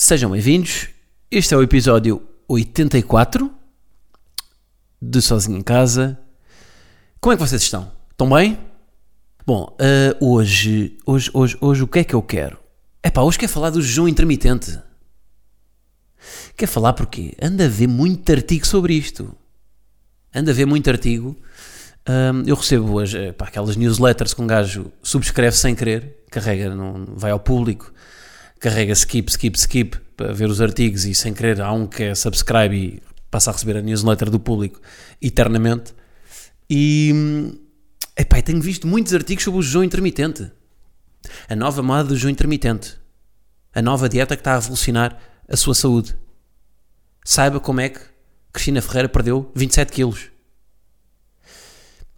Sejam bem-vindos. Este é o episódio 84 de Sozinho em Casa. Como é que vocês estão? Estão bem? Bom, ah, hoje, hoje, hoje, hoje, o que é que eu quero? É pá, hoje quero falar do jejum intermitente. Quer falar porquê? Anda a ver muito artigo sobre isto. Anda a ver muito artigo. Hum, eu recebo eh, pá, aquelas newsletters que um gajo subscreve sem querer, carrega, não, vai ao público, carrega skip, skip, skip para ver os artigos e sem querer há um que é subscribe e passa a receber a newsletter do público eternamente. E epá, tenho visto muitos artigos sobre o jejum intermitente. A nova moda do jejum intermitente. A nova dieta que está a revolucionar a sua saúde. Saiba como é que Cristina Ferreira perdeu 27 quilos.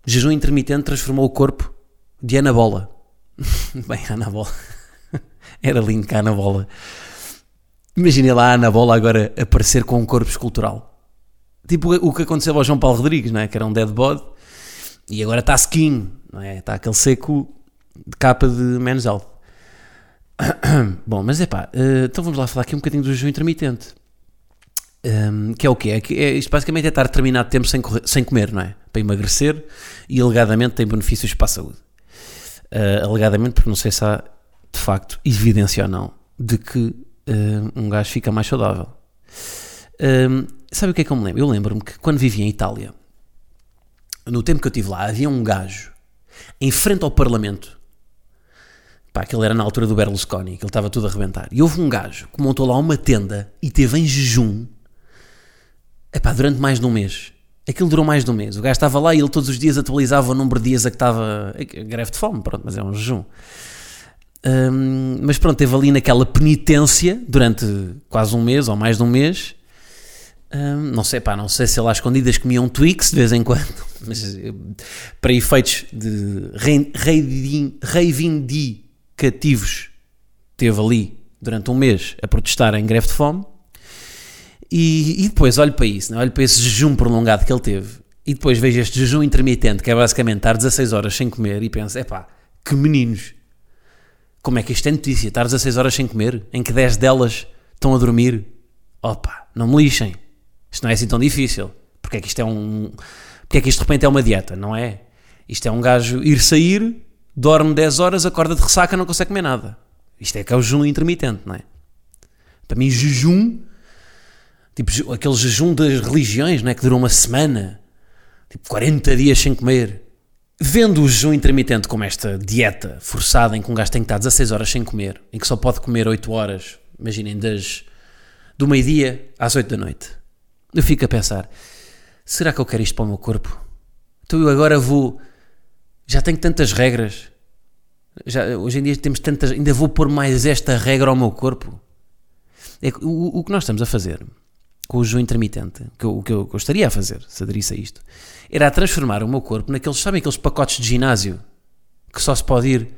Jejum intermitente transformou o corpo de Ana Bola. Bem, Ana Bola. Era lindo cá a Ana Bola. Imaginem lá a Ana Bola agora aparecer com um corpo escultural. Tipo o que aconteceu ao João Paulo Rodrigues, não é? que era um dead body. E agora está skin, não é? Está aquele seco de capa de menos alto. Bom, mas é pá, então vamos lá falar aqui um bocadinho do jejum intermitente. Um, que é o quê? É, que é, isto basicamente é estar determinado tempo sem, correr- sem comer, não é? Para emagrecer e alegadamente tem benefícios para a saúde. Uh, alegadamente, porque não sei se há de facto evidência ou não de que uh, um gajo fica mais saudável. Um, sabe o que é que eu me lembro? Eu lembro-me que quando vivia em Itália, no tempo que eu estive lá, havia um gajo em frente ao Parlamento. Pá, aquele era na altura do Berlusconi, que ele estava tudo a arrebentar. E houve um gajo que montou lá uma tenda e teve em jejum epá, durante mais de um mês. Aquilo durou mais de um mês. O gajo estava lá e ele todos os dias atualizava o número de dias a que estava. greve de fome, pronto, mas é um jejum. Hum, mas pronto, teve ali naquela penitência durante quase um mês ou mais de um mês. Hum, não sei, pá, não sei se ele às escondidas comia um Twix de vez em quando, mas eh, para efeitos de rei- reivin- reivindicativos, teve ali durante um mês a protestar em greve de fome. E, e depois olho para isso, né? olho para esse jejum prolongado que ele teve, e depois vejo este jejum intermitente, que é basicamente estar 16 horas sem comer, e penso: epá, que meninos, como é que isto é notícia? Estar 16 horas sem comer, em que 10 delas estão a dormir? Opa, não me lixem. Isto não é assim tão difícil. Porque é que isto é um. Porque é que isto de repente é uma dieta? Não é? Isto é um gajo ir sair, dorme 10 horas, acorda de ressaca, não consegue comer nada. Isto é que é o jejum intermitente, não é? Para mim, jejum, tipo aquele jejum das religiões, não é? Que dura uma semana, tipo 40 dias sem comer. Vendo o jejum intermitente como esta dieta forçada em que um gajo tem que estar 16 horas sem comer, em que só pode comer 8 horas, imaginem, das, do meio-dia às 8 da noite, eu fico a pensar: será que eu quero isto para o meu corpo? Então eu agora vou. Já tenho tantas regras, já, hoje em dia temos tantas. Ainda vou pôr mais esta regra ao meu corpo? É o, o que nós estamos a fazer jejum intermitente, que eu- o que eu gostaria a fazer, se aderisse a isto, era transformar o meu corpo naqueles, sabem aqueles pacotes de ginásio que só se pode ir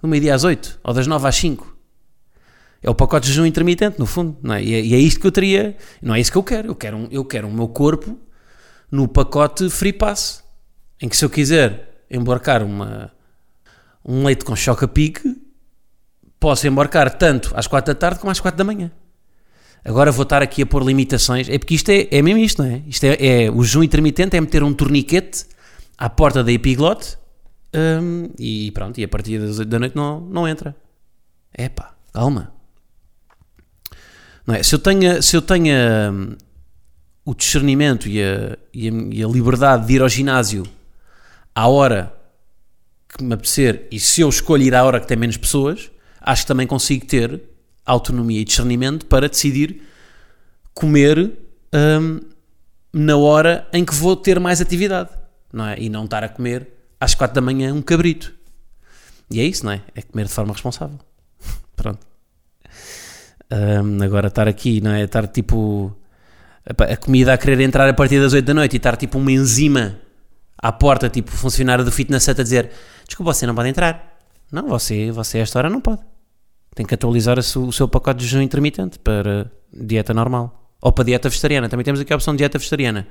do meio-dia às 8 ou das 9 às 5. É o pacote de jejum intermitente, no fundo, não é? E, é, e é isto que eu teria, não é isso que eu quero. Eu quero, um, eu quero o meu corpo no pacote free pass, em que se eu quiser embarcar uma, um leite com choca pique, posso embarcar tanto às 4 da tarde como às 4 da manhã. Agora vou estar aqui a pôr limitações. É porque isto é, é mesmo isto, não é? Isto é, é o jejum intermitente é meter um torniquete à porta da epiglote hum, e pronto, e a partir das 8 da noite não, não entra. Epá, calma. Não é? Se eu tenho, se eu tenho hum, o discernimento e a, e, a, e a liberdade de ir ao ginásio à hora que me apetecer e se eu escolho ir à hora que tem menos pessoas, acho que também consigo ter autonomia e discernimento para decidir comer hum, na hora em que vou ter mais atividade, não é? E não estar a comer às quatro da manhã um cabrito. E é isso, não é? É comer de forma responsável. Pronto. Ahm, agora estar aqui, não é? Estar tipo a, comida a querer entrar a partir das 8 da noite e estar tipo uma enzima à porta, tipo funcionário do fitness center a dizer: Desculpa, você não pode entrar. Não, você, você a esta hora não pode. Tem que atualizar o seu pacote de jejum intermitente para dieta normal. Ou para dieta vegetariana. Também temos aqui a opção de dieta vegetariana.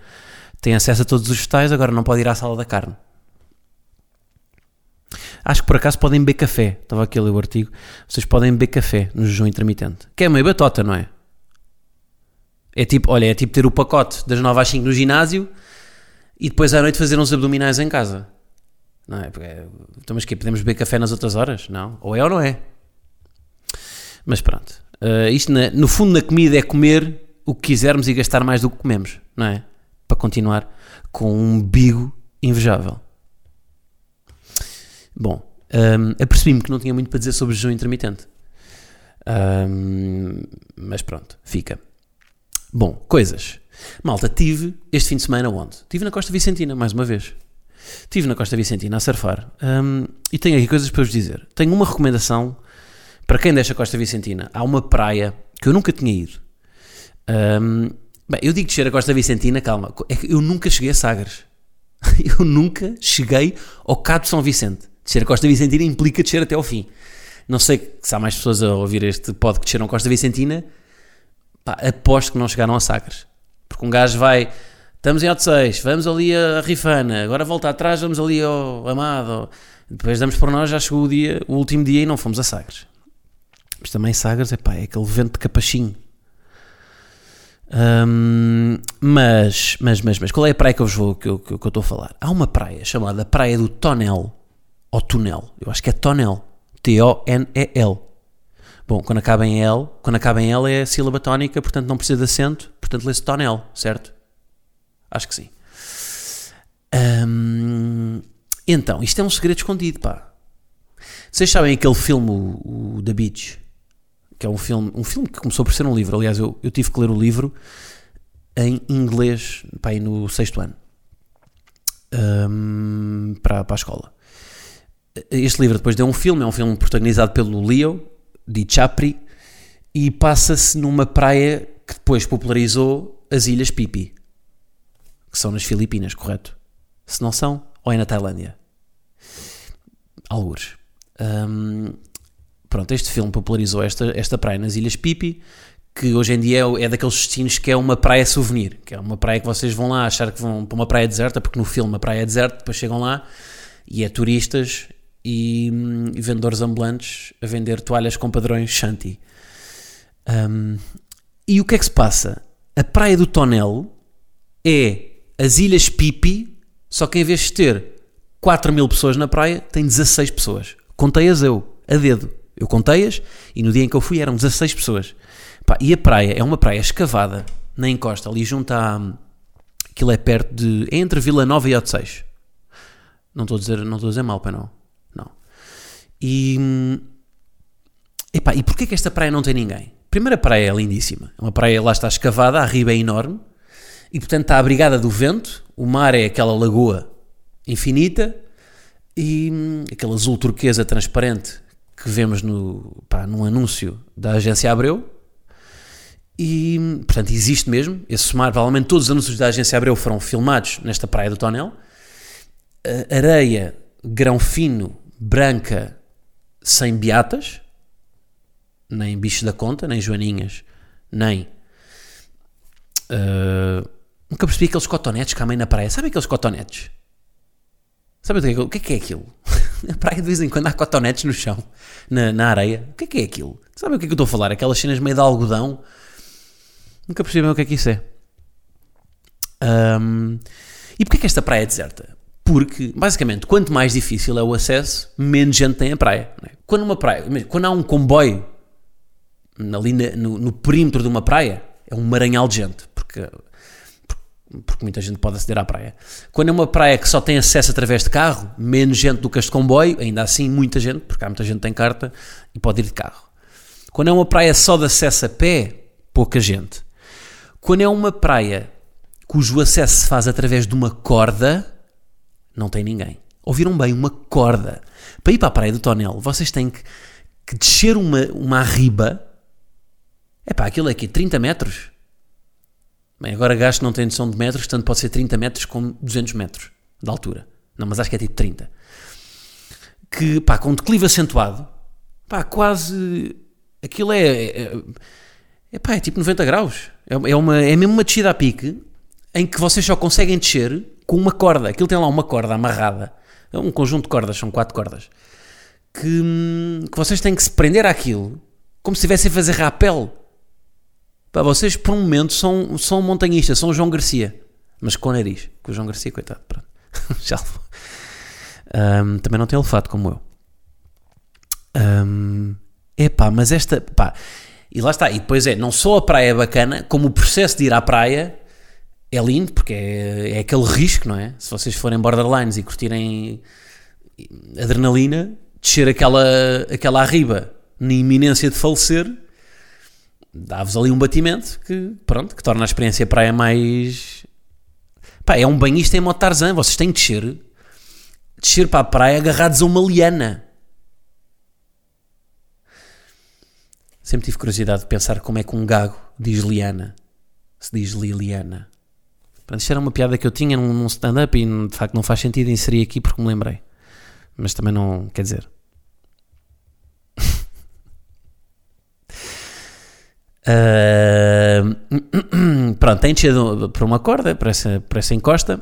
Tem acesso a todos os vegetais, agora não pode ir à sala da carne. Acho que por acaso podem beber café. Estava aqui a ler o artigo. Vocês podem beber café no jejum intermitente. Que é meio batota, não é? É tipo, olha, é tipo ter o pacote das 9 às 5 no ginásio e depois à noite fazer uns abdominais em casa. Não é? Porque, é- então, mas que podemos beber café nas outras horas? Não. Ou é ou não é? Mas pronto. Uh, isto, na- no fundo, na comida é comer o que quisermos e gastar mais do que comemos, não é? Para continuar com um bigo invejável. Bom, um, apercebi-me que não tinha muito para dizer sobre jejum intermitente. Um, mas pronto, fica. Bom, coisas. Malta, tive este fim de semana onde? Tive na Costa Vicentina, mais uma vez. Estive na Costa Vicentina a surfar um, e tenho aqui coisas para vos dizer. Tenho uma recomendação para quem deixa a Costa Vicentina. Há uma praia que eu nunca tinha ido. Um, bem, eu digo descer a Costa Vicentina, calma, é que eu nunca cheguei a Sagres. Eu nunca cheguei ao Cabo São Vicente. Descer a Costa Vicentina implica descer até ao fim. Não sei se há mais pessoas a ouvir este pod que desceram a Costa Vicentina. Pá, aposto que não chegaram a Sagres. Porque um gajo vai, estamos em Alto 6, vamos ali a Rifana, agora volta atrás, vamos ali ao Amado. Depois damos por nós, já chegou o dia, o último dia e não fomos a Sagres. Mas também Sagres, epá, é aquele vento de capachinho. Hum, mas, mas, mas, mas, qual é a praia que eu vou, que eu, que eu estou a falar? Há uma praia chamada Praia do Tonel, ou Tunel, eu acho que é Tonel, T-O-N-E-L. Bom, quando acaba em L, quando acaba em L é sílaba tónica, portanto não precisa de acento, portanto lê-se Tonel, certo? Acho que sim. Hum, então, isto é um segredo escondido, pá. Vocês sabem aquele filme, o, o The Beach? Que é um filme, um filme que começou por ser um livro. Aliás, eu, eu tive que ler o livro em inglês, pá, no sexto ano, hum, para, para a escola. Este livro depois deu um filme, é um filme protagonizado pelo Leo DiCaprio e passa-se numa praia que depois popularizou as Ilhas Pipi, que são nas Filipinas, correto? Se não são, ou é na Tailândia? Algures. Hum, pronto, este filme popularizou esta, esta praia nas Ilhas Pipi, que hoje em dia é, é daqueles destinos que é uma praia souvenir, que é uma praia que vocês vão lá achar que vão para uma praia deserta, porque no filme a praia é deserta, depois chegam lá e é turistas e, hum, e vendedores ambulantes a vender toalhas com padrões Shanti. Hum, e o que é que se passa? A praia do Tonel é as Ilhas Pipi, só que em vez de ter 4 mil pessoas na praia, tem 16 pessoas. Contei-as eu, a dedo. Eu contei-as e no dia em que eu fui eram 16 pessoas. Pá, e a praia é uma praia escavada na encosta, ali junto a. Aquilo é perto de. É entre Vila Nova e Odisseis. Não estou a dizer, não estou a dizer mal, pai, não. Não. E. Epá, e porquê que esta praia não tem ninguém? Primeiro, a praia é lindíssima. É uma praia, lá está escavada, a riba é enorme e, portanto, está abrigada do vento. O mar é aquela lagoa infinita e aquele azul turquesa transparente que vemos no, pá, num anúncio da agência Abreu. E, portanto, existe mesmo. Esse mar, provavelmente todos os anúncios da agência Abreu foram filmados nesta praia do Tonel. A areia, grão fino, branca, sem beatas, nem bichos da conta, nem joaninhas, nem. ah, nunca percebi aqueles cotonetes que há meio na praia. Sabe aqueles cotonetes? Sabe o que é, o que é que é aquilo? Na praia de vez em quando há cotonetes no chão, na, na areia. O que é que é aquilo? Sabe o que é que eu estou a falar? Aquelas cenas meio de algodão. Nunca percebi bem o que é que isso é. Ahm, e porquê que esta praia é deserta? Porque, basicamente, quanto mais difícil é o acesso, menos gente tem a praia. é? Quando uma praia, quando há um comboio ali no, no perímetro de uma praia, é um maranhal de gente, porque, porque muita gente pode aceder à praia. Quando é uma praia que só tem acesso através de carro, menos gente do que este comboio, ainda assim muita gente, porque há muita gente que tem carta e pode ir de carro. Quando é uma praia só de acesso a pé, pouca gente. Quando é uma praia cujo acesso se faz através de uma corda, não tem ninguém. Ouviram bem? Uma corda. Para ir para a praia do Tonel, vocês têm que, que descer uma, uma arriba É pá, aquilo é aqui, 30 metros? Bem, agora gasto não tem noção de metros, portanto pode ser 30 metros com 200 metros de altura. Não, mas acho que é tipo 30. Que, pá, com declive acentuado, pá, quase. Aquilo é. É, é, pá, é tipo 90 graus. É, é, uma, é mesmo uma descida a pique em que vocês só conseguem descer com uma corda. Aquilo tem lá uma corda amarrada. É um conjunto de cordas, são quatro cordas. Que, que vocês têm que se prender àquilo como se estivessem a fazer rapel. Pá, vocês por um momento são, são montanhistas, são João Garcia. Mas com nariz. Com o João Garcia, coitado. Pronto. Já um, Também não tem olfato como eu. Um, epá, mas esta. Pá, e lá está. E depois é, não só a praia é bacana, como o processo de ir à praia é lindo, porque é, é aquele risco, não é? Se vocês forem borderlines e curtirem adrenalina, descer aquela, aquela arriba na iminência de falecer, dá-vos ali um batimento que, pronto, que torna a experiência praia mais. Pá, é um banhista em modo Tarzan, vocês têm de descer, descer para a praia agarrados a uma liana. Sempre tive curiosidade de pensar como é que um gago diz liana, se diz Liliana. Pronto, isto era uma piada que eu tinha num, num stand-up e de facto não faz sentido inserir aqui porque me lembrei. Mas também não, quer dizer. Uh, pronto, tem descido por uma corda, por essa, por essa encosta.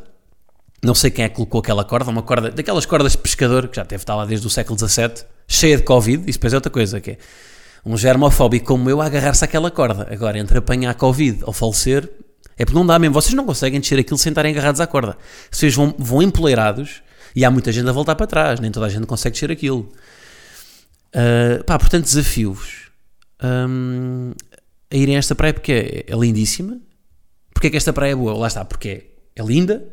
Não sei quem é que colocou aquela corda, uma corda daquelas cordas de pescador que já deve estar lá desde o século XVII, cheia de Covid. Isso depois é outra coisa, que é um germofóbico como eu a agarrar-se àquela corda. Agora, entre apanhar Covid ou falecer, é porque não dá mesmo. Vocês não conseguem descer aquilo sem estarem agarrados à corda. Vocês vão, vão empoleirados e há muita gente a voltar para trás. Nem toda a gente consegue descer aquilo. Uh, pá, portanto, desafios. Um, a irem a esta praia porque é, é lindíssima. Porque é que esta praia é boa? Lá está, porque é, é linda,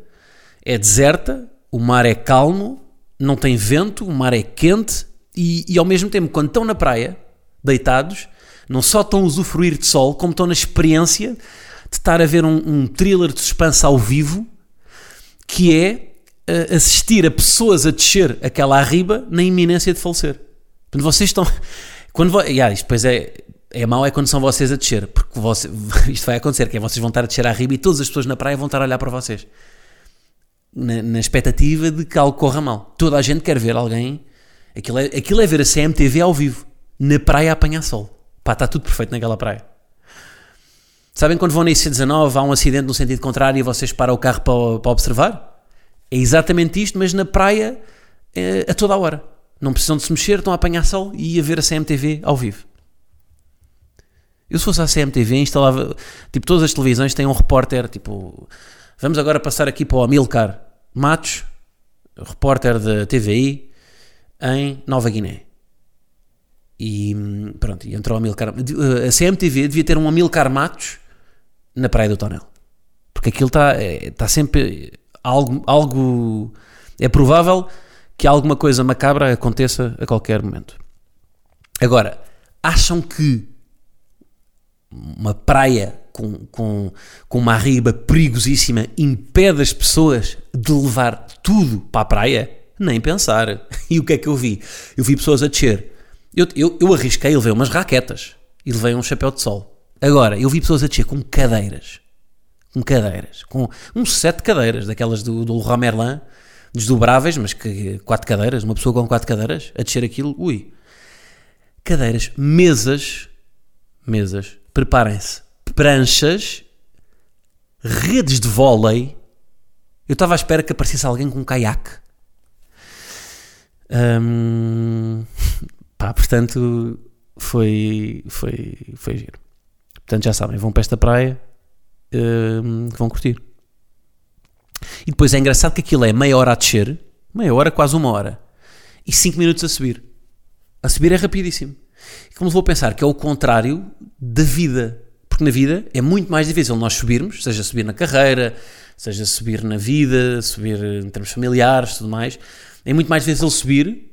é deserta, o mar é calmo, não tem vento, o mar é quente e, e ao mesmo tempo, quando estão na praia, deitados, não só estão a usufruir de sol, como estão na experiência de estar a ver um, um thriller de suspense ao vivo que é uh, assistir a pessoas a descer aquela arriba na iminência de falecer. Portanto, vocês estão. Quando vo... yeah, isto depois é é mau é quando são vocês a descer, porque você, isto vai acontecer, que é vocês vão estar a descer à riba e todas as pessoas na praia vão estar a olhar para vocês. Na, na expectativa de que algo corra mal. Toda a gente quer ver alguém. Aquilo é, aquilo é ver a CMTV ao vivo, na praia a apanhar sol. Pá, está tudo perfeito naquela praia. Sabem quando vão na IC19, há um acidente no sentido contrário e vocês param o carro para, para observar? É exatamente isto, mas na praia é, a toda a hora. Não precisam de se mexer, estão a apanhar sol e a ver a CMTV ao vivo. Eu se fosse a CMTV instalava, tipo, todas as televisões têm um repórter, tipo, vamos agora passar aqui para o Amilcar Matos, repórter da TVI em Nova Guiné. E pronto, e entrou o Amilcar. A CMTV devia ter um Amilcar Matos na Praia do Tonel. Porque aquilo está é, tá sempre algo, algo. É provável que alguma coisa macabra aconteça a qualquer momento. Agora, acham que uma praia com, com, com uma arriba perigosíssima impede as pessoas de levar tudo para a praia? Nem pensar. E o que é que eu vi? Eu vi pessoas a descer. Eu, eu, eu arrisquei, levei umas raquetas e levei um chapéu de sol. Agora, eu vi pessoas a descer com cadeiras. Com cadeiras. Com um set de cadeiras, daquelas do, do Leroy Merlin, desdobráveis, mas que quatro cadeiras, uma pessoa com quatro cadeiras, a descer aquilo, ui. Cadeiras, mesas, mesas, preparem-se, pranchas, redes de vôlei. Eu estava à espera que aparecesse alguém com um caiaque. Pá, portanto, foi, foi, foi giro. Portanto, já sabem, vão para esta praia, vão curtir. E depois é engraçado que aquilo é meia hora a descer, meia hora, quase uma hora, e cinco minutos a subir. A subir é rapidíssimo. E como vou pensar que é o contrário da vida. Porque na vida é muito mais difícil nós subirmos, seja subir na carreira, seja subir na vida, subir em termos familiares, tudo mais. É muito mais difícil subir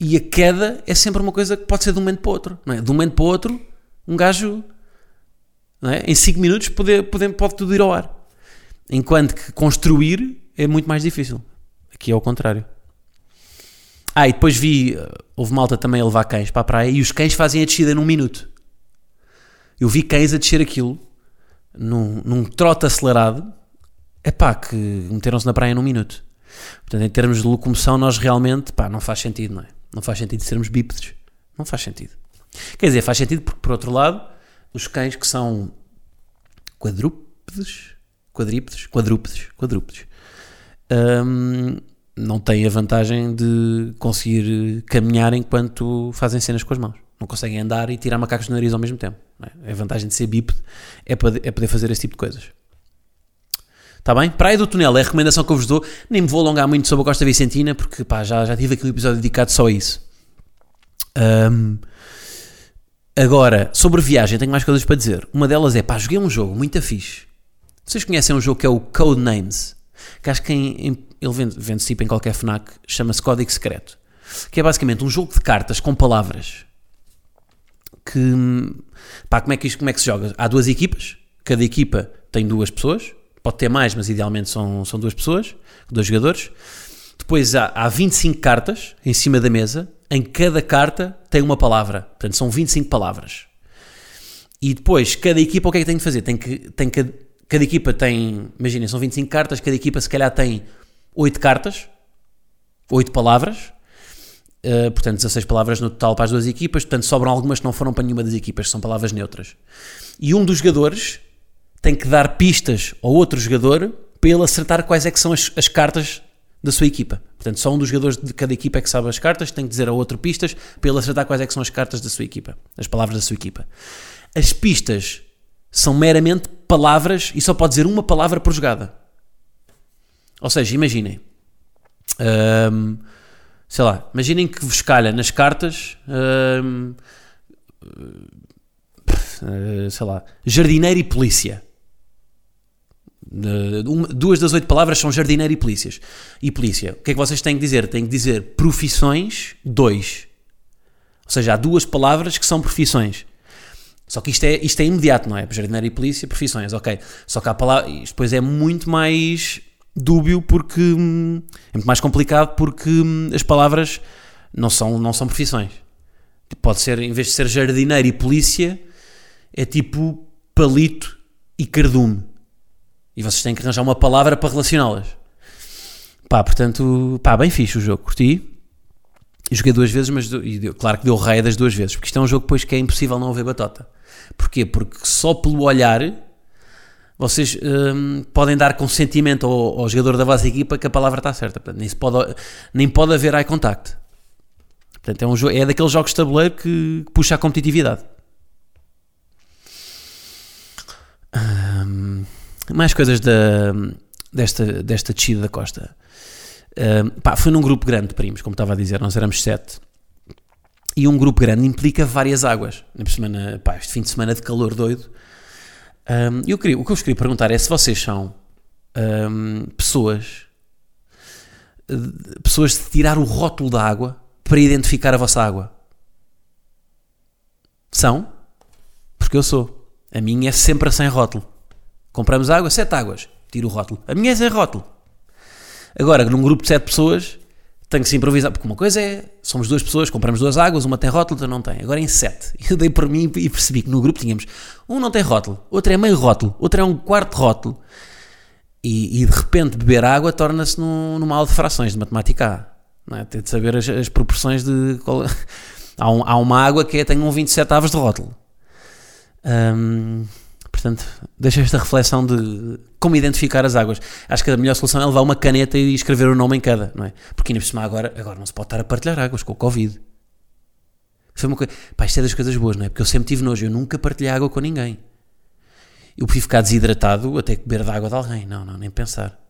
e a queda é sempre uma coisa que pode ser de um momento para o outro. Não é? De um momento para o outro, um gajo é? em 5 minutos pode, pode, pode tudo ir ao ar. Enquanto que construir é muito mais difícil. Aqui é o contrário. Ah, e depois vi, houve malta também a levar cães para a praia e os cães fazem a descida num minuto. Eu vi cães a descer aquilo num, num trote acelerado, é pá, que meteram-se na praia num minuto. Portanto, em termos de locomoção, nós realmente, pá, não faz sentido, não é? Não faz sentido sermos bípedes. Não faz sentido. Quer dizer, faz sentido porque, por outro lado, os cães que são quadrúpedes, quadrípedes, quadrúpedes, quadrúpedes, hum, não têm a vantagem de conseguir caminhar enquanto fazem cenas com as mãos. Não conseguem andar e tirar macacos do nariz ao mesmo tempo. É? A vantagem de ser bípede é é poder fazer esse tipo de coisas. Está bem? Praia do Tunel é a recomendação que eu vos dou. Nem me vou alongar muito sobre a Costa Vicentina, porque pá, já, já tive aqui um episódio dedicado só a isso. Um, agora, sobre viagem, tenho mais coisas para dizer. Uma delas é, pá, joguei um jogo muito fixe. Vocês conhecem um jogo que é o Codenames? Que acho que em, em, ele vende, vende tipo em qualquer FNAC, chama-se Código Secreto. Que é basicamente um jogo de cartas com palavras. Que, pá, como é que, isto, como é que se joga? Há duas equipas, cada equipa tem duas pessoas, pode ter mais, mas idealmente são, são duas pessoas, dois jogadores. Depois há, há 25 cartas em cima da mesa, em cada carta tem uma palavra, portanto são 25 palavras. E depois, cada equipa o que é que tem de fazer? Tem que, tem que, cada equipa tem, imaginem, são 25 cartas, cada equipa se calhar tem 8 cartas, 8 palavras, Uh, portanto, 16 palavras no total para as duas equipas, portanto, sobram algumas que não foram para nenhuma das equipas, são palavras neutras. E um dos jogadores tem que dar pistas ao outro jogador para ele acertar quais é que são as, as cartas da sua equipa. Portanto, só um dos jogadores de cada equipa é que sabe as cartas, tem que dizer ao outro pistas para ele acertar quais é que são as cartas da sua equipa, as palavras da sua equipa. As pistas são meramente palavras e só pode dizer uma palavra por jogada. Ou seja, imaginem. Hum, sei lá, imaginem que vos calha nas cartas. Hum, hum, sei lá, jardineiro e polícia. Uma, duas das oito palavras são jardineiro e polícias. E polícia. O que é que vocês têm que dizer? Têm que dizer profissões, dois. Ou seja, há duas palavras que são profissões. Só que isto é, isto é imediato, não é? Jardineiro e polícia, profissões, ok. Só que a palavra, depois é muito mais dúbio porque hum, é muito mais complicado porque hum, as palavras não são, não são profissões. Pode ser, em vez de ser jardineiro e polícia, é tipo palito e cardume. E vocês têm que arranjar uma palavra para relacioná-las. Pá, portanto, pá, bem fixe o jogo, curti. Joguei duas vezes, mas deu, claro que deu raia das duas vezes, porque isto é um jogo depois que é impossível não haver batota. Porquê? Porque só pelo olhar vocês hum, podem dar consentimento ao, ao, jogador da vossa equipa que a palavra está certa. Portanto, nem, pode, nem pode haver eye contact. Portanto, é, um é daqueles jogos de tabuleiro que, que puxa a competitividade. Hum, mais coisas da, desta, desta descida da costa. Uh, pá, foi num grupo grande de primos, como estava a dizer, nós éramos sete. E um grupo grande implica várias águas. Na semana, pá, este fim de semana de calor doido. Um, eu queria, o que eu vos queria perguntar é se vocês são um, pessoas pessoas de tirar o rótulo da água para identificar a vossa água. São? Porque eu sou. A minha é sempre sem rótulo. Compramos água, sete águas. Tiro o rótulo. A minha é sem rótulo. Agora, num grupo de sete pessoas, tenho que se improvisar. Porque uma coisa é, somos duas pessoas, compramos duas águas, uma tem rótulo, outra não tem. Agora em sete. Eu dei por mim e percebi que no grupo tínhamos um não tem rótulo, outro é meio rótulo, outro é um quarto rótulo. E, e de repente beber água torna-se num, numa aula de frações de matemática Não é? Tem de saber as, as proporções de. há, um, há, uma água que é, tem um 27 avos de rótulo. Um, Portanto, deixa esta reflexão de como identificar as águas. Acho que a melhor solução é levar uma caneta e escrever o nome em cada, não é? Porque ainda por cima agora, agora não se pode estar a partilhar águas com o Covid. Foi uma coisa. Pá, isto é das coisas boas, não é? Porque eu sempre tive nojo, eu nunca partilhei água com ninguém. Eu prefiro ficar desidratado até beber da água de alguém. Não, não, nem pensar.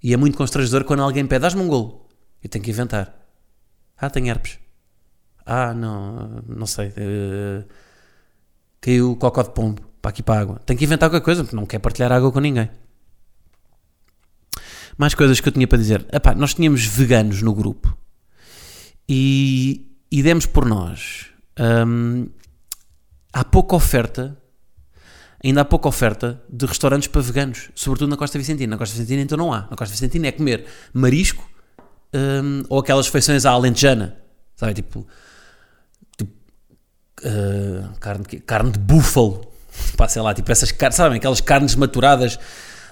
E é muito constrangedor quando alguém pede, dás-me um golo. Eu tenho que inventar. Ah, tenho herpes. Ah, não, não sei. Uh, caiu cocó de pombo para aqui para a água. Tenho que inventar qualquer coisa, porque não quer partilhar água com ninguém. Mais coisas que eu tinha para dizer. Epá, nós tínhamos veganos no grupo e, e demos por nós. Hum, há pouca oferta, ainda há pouca oferta de restaurantes para veganos, sobretudo na Costa Vicentina. Na Costa Vicentina então não há. Na Costa Vicentina é comer marisco hum, ou aquelas feições à alentejana, sabe? Tipo, tipo uh, carne, carne de búfalo Pá, sei lá, tipo essas carnes, sabem, aquelas carnes maturadas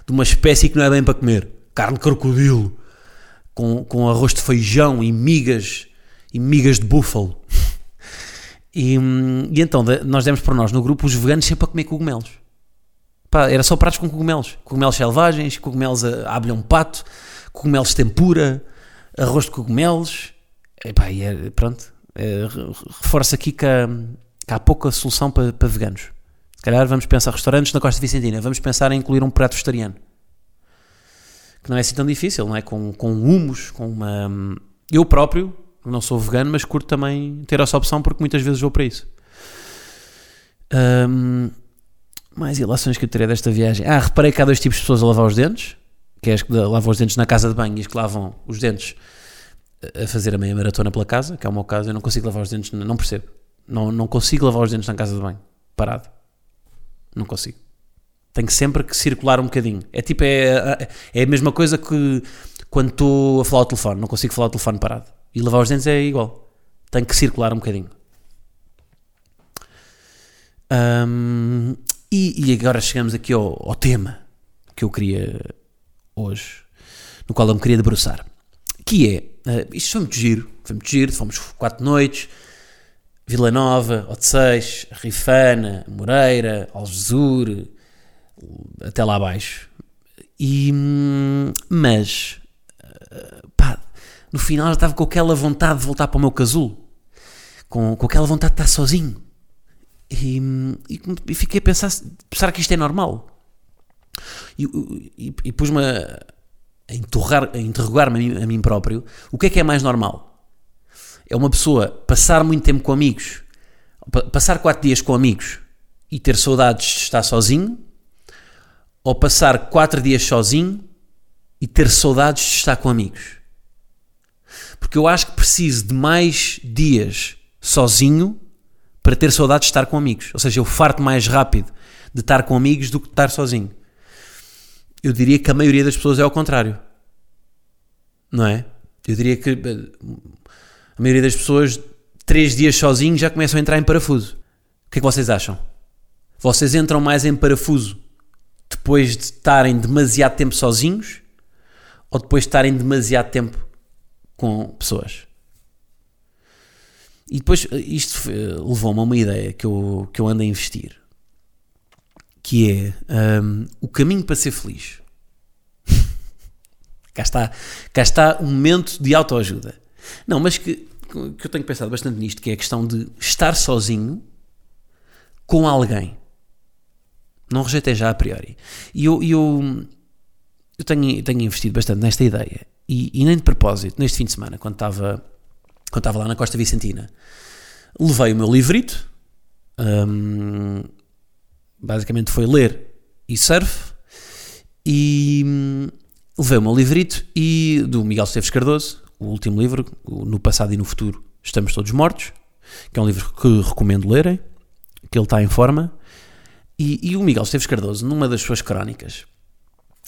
de uma espécie que não é bem para comer. Carne de crocodilo, com, com arroz de feijão e migas, e migas de búfalo. E, e então nós demos para nós no grupo os veganos sempre a comer cogumelos. Pá, era só pratos com cogumelos. Cogumelos selvagens, cogumelos a, a abelhão pato, cogumelos de tempura, arroz de cogumelos. E, pá, e é, pronto, é, re- reforço aqui que há, que há pouca solução para, para veganos. Se calhar vamos pensar restaurantes na Costa Vicentina, vamos pensar em incluir um prato vegetariano. Que não é assim tão difícil, não é? Com, com humus, com uma... Eu próprio, não sou vegano, mas curto também ter essa opção porque muitas vezes vou para isso. Ahm, mais ilações que eu terei desta viagem. Ah, reparei que há dois tipos de pessoas a lavar os dentes, que é as que lavam os dentes na casa de banho e as que lavam os dentes a fazer a meia maratona pela casa, que é o meu caso, eu não consigo lavar os dentes, não percebo. Não, não consigo lavar os dentes na casa de banho, parado. Não consigo. Tenho sempre que circular um bocadinho. É tipo, é, é a mesma coisa que quando estou a falar ao telefone, não consigo falar ao telefone parado. E lavar os dentes é igual. Tenho que circular um bocadinho. Ahm, e, e agora chegamos aqui ao, ao tema que eu queria hoje, no qual eu me queria debruçar. Que é, eh, isto foi muito giro, foi muito giro, fomos quatro noites, Vila Nova, Odeceixe, Rifana, Moreira, Algesur, até lá abaixo. E, hum, mas, eh, pá, no final eu estava com aquela vontade de voltar para o meu casulo, com, com aquela vontade de estar sozinho. E, hum, e, e fiquei a pensar, será que isto é normal? E, e, e pus-me a, a, a interrogar-me a mim, a mim próprio, o que é que é mais normal? É uma pessoa passar muito tempo com amigos, pa- passar quatro dias com amigos e ter saudades de estar sozinho, ou passar quatro dias sozinho e ter saudades de estar com amigos? Porque eu acho que preciso de mais dias sozinho para ter saudades de estar com amigos. Ou seja, eu farto mais rápido de estar com amigos do que de estar sozinho. Eu diria que a maioria das pessoas é ao contrário. Não é? Eu diria que eh, a maioria das pessoas, três dias sozinhos, já começam a entrar em parafuso. O que é que vocês acham? Vocês entram mais em parafuso depois de estarem demasiado tempo sozinhos ou depois de estarem demasiado tempo com pessoas? E depois isto eh, levou-me a uma ideia que eu, que eu ando a investir, que é hum, o caminho para ser feliz. cá, está, cá está um momento de autoajuda. Não, mas que, que eu tenho pensado bastante nisto, que é a questão de estar sozinho com alguém. Não rejeitei já a priori. E eu, eu, eu tenho, tenho investido bastante nesta ideia. E, e nem de propósito, neste fim de semana, quando estava, quando estava lá na Costa Vicentina, levei o meu livrito. hum, basicamente foi ler e surf. E hum, levei o meu livrito e do Miguel Esteves Cardoso, o último livro, No Passado e no Futuro Estamos Todos Mortos, que é um livro que recomendo lerem, que ele está em forma. E, e o Miguel Esteves Cardoso, numa das suas crónicas,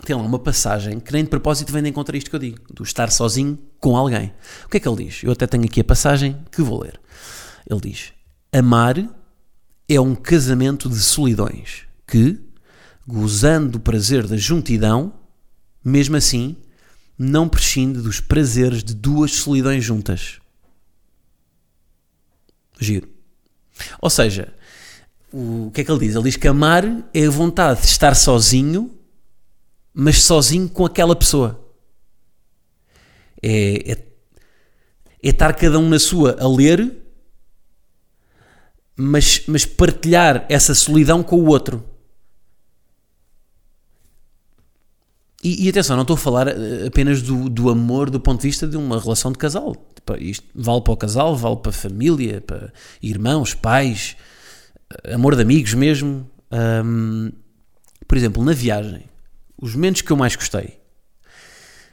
tem lá uma passagem que nem de propósito vem de encontrar isto que eu digo, do estar sozinho com alguém. O que é que ele diz? Eu até tenho aqui a passagem que vou ler. Ele diz: Amar é um casamento de solidões que, gozando do prazer da juntidão, mesmo assim, não prescinde dos prazeres de duas solidões juntas. Giro. Ou seja, o que é que ele diz? Ele diz que amar é a vontade de estar sozinho, mas sozinho com aquela pessoa. É, é, é estar cada um na sua a ler, mas, mas partilhar essa solidão com o outro. E, e atenção, não estou a falar eh, apenas do, do amor do ponto de vista de uma relação de casal. Tipo, Isto vale para o casal, vale para a família, para irmãos, pais, eh, amor de amigos mesmo. Ahm, por exemplo, na viagem, os momentos que eu mais gostei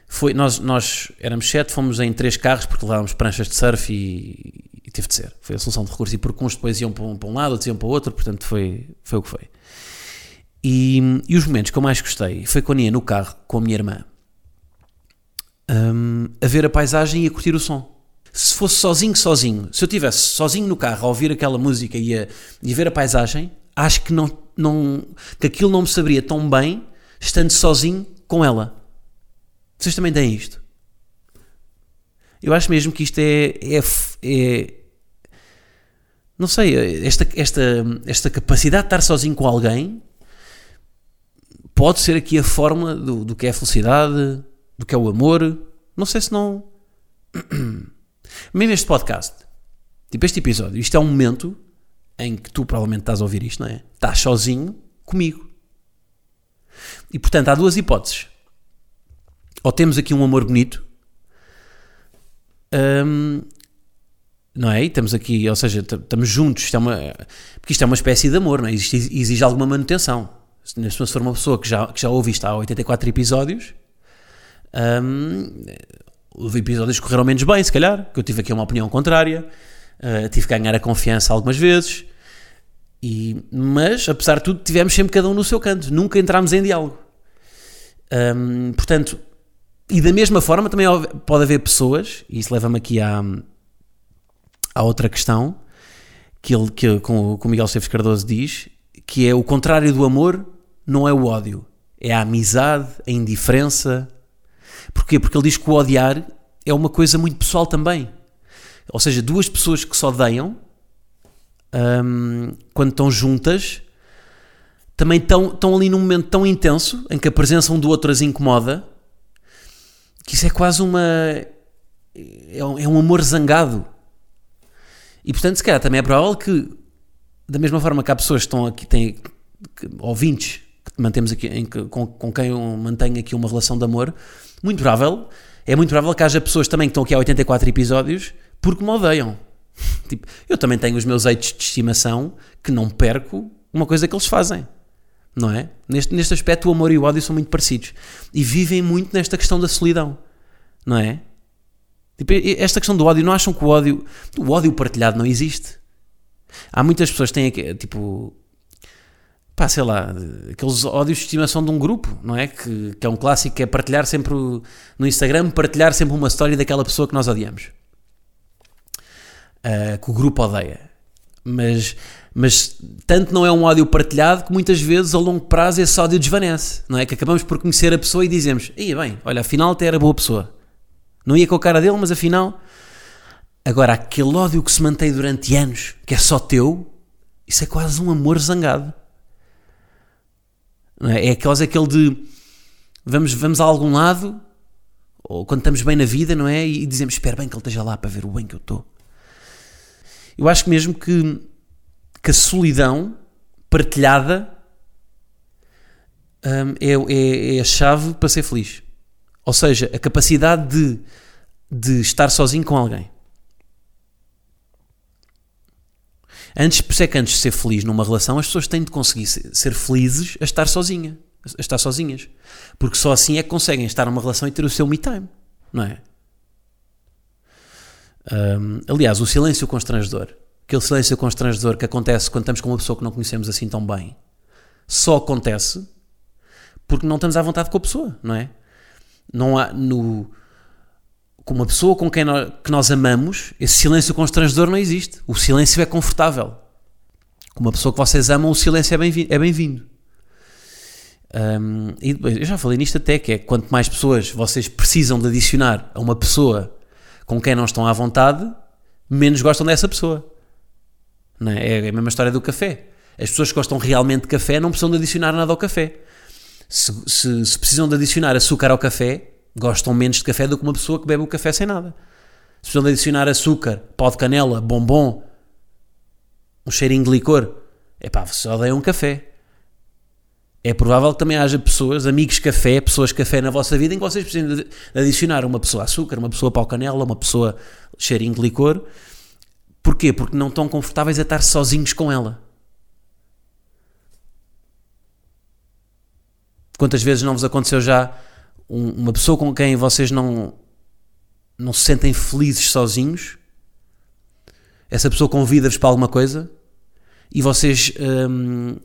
foi. Nós, nós éramos sete, fomos em três carros porque levávamos pranchas de surf e, e teve de ser. Foi a solução de recurso. E porque uns depois iam para um, para um lado, outros iam para o outro, portanto foi, foi o que foi. E, e os momentos que eu mais gostei foi quando ia no carro com a minha irmã hum, a ver a paisagem e a curtir o som. Se fosse sozinho, sozinho, se eu estivesse sozinho no carro a ouvir aquela música e a, e a ver a paisagem, acho que não, não, que aquilo não me saberia tão bem estando sozinho com ela. Vocês também têm isto? Eu acho mesmo que isto é, é, é não sei, esta, esta, esta capacidade de estar sozinho com alguém pode ser aqui a fórmula do, do que é a felicidade, do que é o amor. Não sei se não. Mesmo este podcast, tipo este episódio, isto é um momento em que tu provavelmente estás a ouvir isto, não é? Estás sozinho comigo. E portanto há duas hipóteses. Ou temos aqui um amor bonito, hum, não é? E estamos aqui, ou seja, estamos juntos, isto é uma, porque isto é uma espécie de amor, não é? Existe, exige alguma manutenção. Se for uma pessoa que já, que já ouve isto há 84 episódios, hum, os episódios correram menos bem, se calhar, que eu tive aqui uma opinião contrária, uh, tive que ganhar a confiança algumas vezes, e, mas, apesar de tudo, tivemos sempre cada um no seu canto, nunca entramos em diálogo. Um, portanto, e da mesma forma também pode haver pessoas, e isso leva-me aqui à, à outra questão, que, ele, que com o Miguel Esteves Cardoso diz, que é o contrário do amor não é o ódio, é a amizade, a indiferença. Porquê? Porque ele diz que o odiar é uma coisa muito pessoal também. Ou seja, duas pessoas que se odeiam, hum, quando estão juntas, também estão, estão ali num momento tão intenso em que a presença um do outro as incomoda, que isso é quase uma. É um, é um amor zangado. E portanto, se calhar também é provável que, da mesma forma que há pessoas que estão aqui, têm ouvintes que mantemos aqui, em, com, com quem eu mantenho aqui uma relação de amor, muito provável, é muito provável que haja pessoas também que estão aqui há 84 episódios porque me odeiam. tipo, eu também tenho os meus eitos de estimação que não perco uma coisa que eles fazem. Não é? Neste, neste aspecto, o amor e o ódio são muito parecidos. E vivem muito nesta questão da solidão. Não é? Tipo, esta questão do ódio, não acham que o ódio, o ódio partilhado não existe? Há muitas pessoas que têm, tipo, pá, sei lá, aqueles ódios de estimação de um grupo, não é? Que, que é um clássico que é partilhar sempre no Instagram, partilhar sempre uma história daquela pessoa que nós odiamos. Uh, que o grupo odeia. Mas, mas tanto não é um ódio partilhado que muitas vezes, a longo prazo, esse ódio desvanece, não é? Que acabamos por conhecer a pessoa e dizemos: ia bem, olha, afinal até era boa pessoa. Não ia com a cara dele, mas afinal. Agora, aquele ódio que se mantém durante anos, que é só teu, isso é quase um amor zangado. É? é aqueles, aquele de vamos, vamos a algum lado, ou quando estamos bem na vida, não é? E dizemos, espera bem que ele esteja lá para ver o bem que eu estou. Eu acho mesmo que, que a solidão partilhada hum, é, é, é a chave para ser feliz. Ou seja, a capacidade de, de estar sozinho com alguém. Antes, por isso é que antes de ser feliz numa relação, as pessoas têm de conseguir ser felizes a estar sozinha, a estar sozinhas. Porque só assim é que conseguem estar numa relação e ter o seu me time, não é? Um, aliás, o silêncio constrangedor, aquele silêncio constrangedor que acontece quando estamos com uma pessoa que não conhecemos assim tão bem, só acontece porque não estamos à vontade com a pessoa, não é? Não há no com uma pessoa com quem nós, que nós amamos, esse silêncio constrangedor não existe. O silêncio é confortável. Com uma pessoa que vocês amam, o silêncio é bem-vindo. É bem um, e eu já falei nisto até, que é quanto mais pessoas vocês precisam de adicionar a uma pessoa com quem não estão à vontade, menos gostam dessa pessoa. Não é? é a mesma história do café. As pessoas que gostam realmente de café não precisam de adicionar nada ao café. Se, se, se precisam de adicionar açúcar ao café, gostam menos de café do que uma pessoa que bebe o café sem nada. Se precisam de adicionar açúcar, pó de canela, bombom, um cheirinho de licor, é pá, vocês odeiam um café. É provável que também haja pessoas, amigos café, pessoas café na vossa vida em que vocês precisam de adicionar uma pessoa açúcar, uma pessoa pau canela, uma pessoa cheirinho de licor. Porquê? Porque não estão confortáveis a estar sozinhos com ela. Quantas vezes não vos aconteceu já uma pessoa com quem vocês não, não se sentem felizes sozinhos, essa pessoa convida-vos para alguma coisa e vocês hum,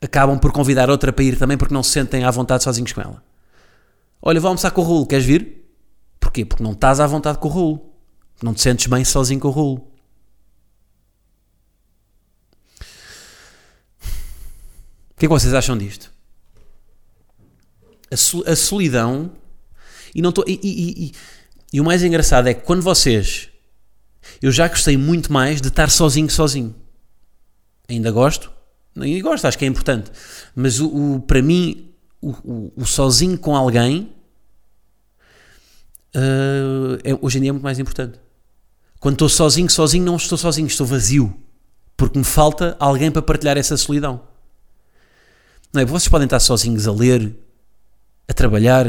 acabam por convidar outra para ir também porque não se sentem à vontade sozinhos com ela. Olha, vou almoçar com o Raul, queres vir? Porquê? Porque não estás à vontade com o Raul. Não te sentes bem sozinho com o Raul. que é que vocês acham disto? A, sol- a solidão. E, não tô, e, e- e- e o mais engraçado é que quando vocês. Eu já gostei muito mais de estar sozinho, sozinho. Ainda gosto. E gosto, acho que é importante. Mas o, o- para mim, o, o- o sozinho com alguém. ah, é- hoje em dia é muito mais importante. Quando estou sozinho, sozinho, não estou sozinho, estou vazio. Porque me falta alguém para partilhar essa solidão. Não é? Vocês podem estar sozinhos a ler, a trabalhar,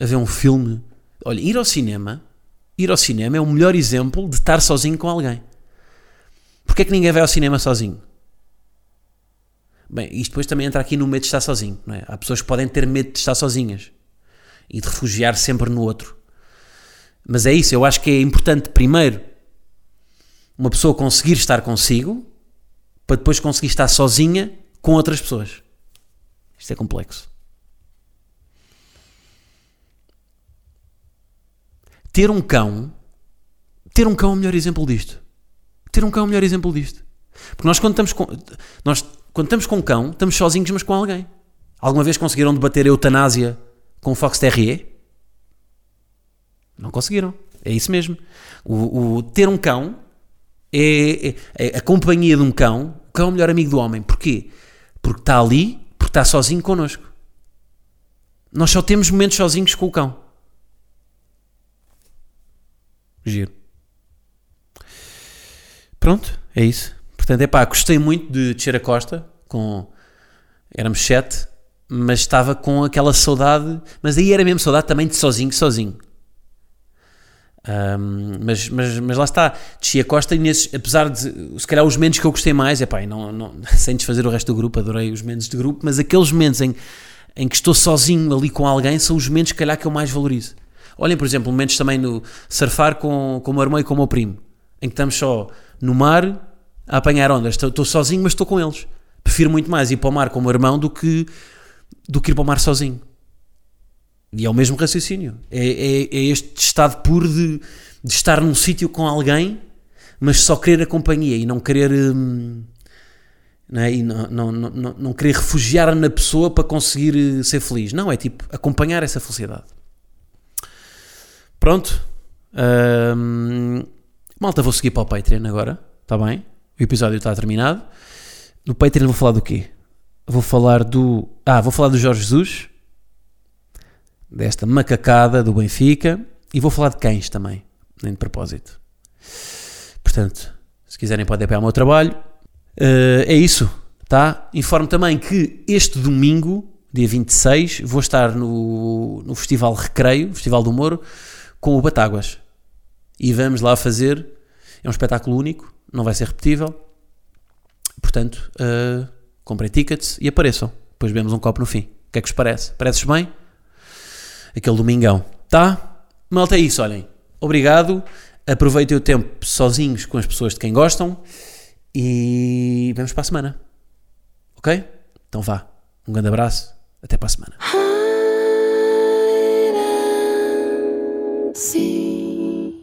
a ver um filme. Olha, ir ao cinema, ir ao cinema é o melhor exemplo de estar sozinho com alguém. Porquê é que ninguém vai ao cinema sozinho? Bem, isto depois também entra aqui no medo de estar sozinho. Não é? Há pessoas que podem ter medo de estar sozinhas e de refugiar sempre no outro. Mas é isso, eu acho que é importante primeiro uma pessoa conseguir estar consigo para depois conseguir estar sozinha com outras pessoas. Isto é complexo. Ter um cão, ter um cão é o melhor exemplo disto. Ter um cão é o melhor exemplo disto. Porque nós quando estamos com, nós, quando estamos com um cão, estamos sozinhos, mas com alguém. Alguma vez conseguiram debater a eutanásia com o Fox Terrier? Não conseguiram. É isso mesmo. O, o- ter um cão é, é- é a companhia de um cão. O cão é o melhor amigo do homem. Porquê? Porque está ali, porque está sozinho connosco. Nós só temos momentos sozinhos com o cão. Giro. Pronto, é isso. Portanto, é pá, gostei muito de descer a costa com. Éramos sete, mas estava com aquela saudade. Mas aí era mesmo saudade também de sozinho, sozinho. Ahm, mas, mas, mas lá está, desci a costa e nesses, apesar de se calhar os momentos que eu gostei mais, é pá, não, não, sem desfazer o resto do grupo, adorei os momentos de grupo, mas aqueles momentos em, em que estou sozinho ali com alguém são os momentos, se calhar, que eu mais valorizo. Olhem, por exemplo, momentos também no surfar com, com o meu irmão e com o meu primo, em que estamos só no mar a apanhar ondas. Estou, estou sozinho, mas estou com eles. Prefiro muito mais ir para o mar com o meu irmão do que, do que ir para o mar sozinho. E é o mesmo raciocínio. É, é- é este estado puro de, de estar num sítio com alguém, mas só querer a companhia e não querer. hum, não, é? E não, não, não, não- querer refugiar na pessoa para conseguir eh, ser feliz. Não, é tipo acompanhar essa felicidade. Pronto. Hum, malta, vou seguir para o Patreon agora. Está bem? O episódio está terminado. No Patreon vou falar do quê? Vou falar do. Ah, vou falar do Jorge Jesus desta macacada do Benfica e vou falar de cães também, nem de propósito. Portanto, se quiserem podem apoiar o meu trabalho. Eh, é isso, tá? Informo também que este domingo, dia 26, vou estar no, no Festival Recreio, Festival do Moro, com o Batáguas. E vamos lá fazer, é um espetáculo único, não vai ser repetível. Portanto, eh, comprem tickets e apareçam. Depois bebemos um copo no fim. O que é que vos parece? Parece bem? aquele domingão. Tá? Malta, é isso, olhem. Obrigado. Aproveitem o tempo sozinhos com as pessoas de quem gostam e vemos para a semana. Ok? Então vá. Um grande abraço. Até para a semana. See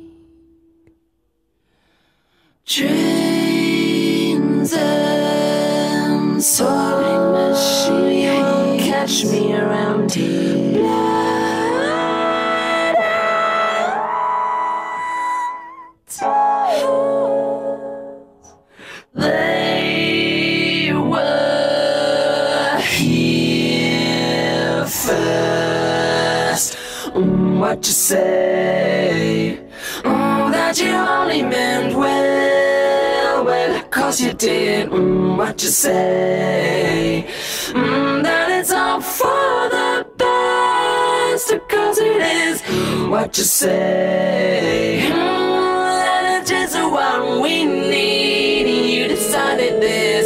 trains and soaring machines catch me around here. What you say? Mm, that you only meant well, well, cause you did. Mm, what you say? Mm, that it's all for the best, cause it is. What you say? Mm, that it's just what we need. You decided this.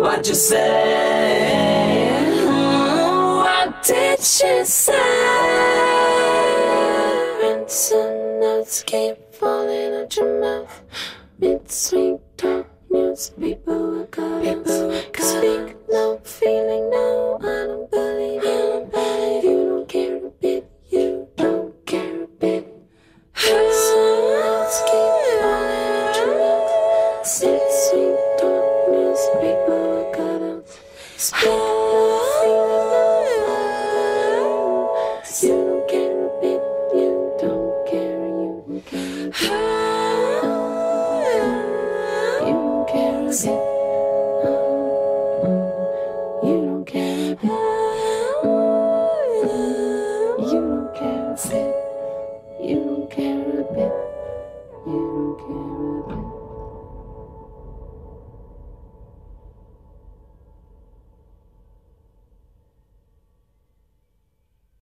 What you say? Mm, what did she say? Rinse and notes keep falling out your mouth. Mid-sweet talk news, people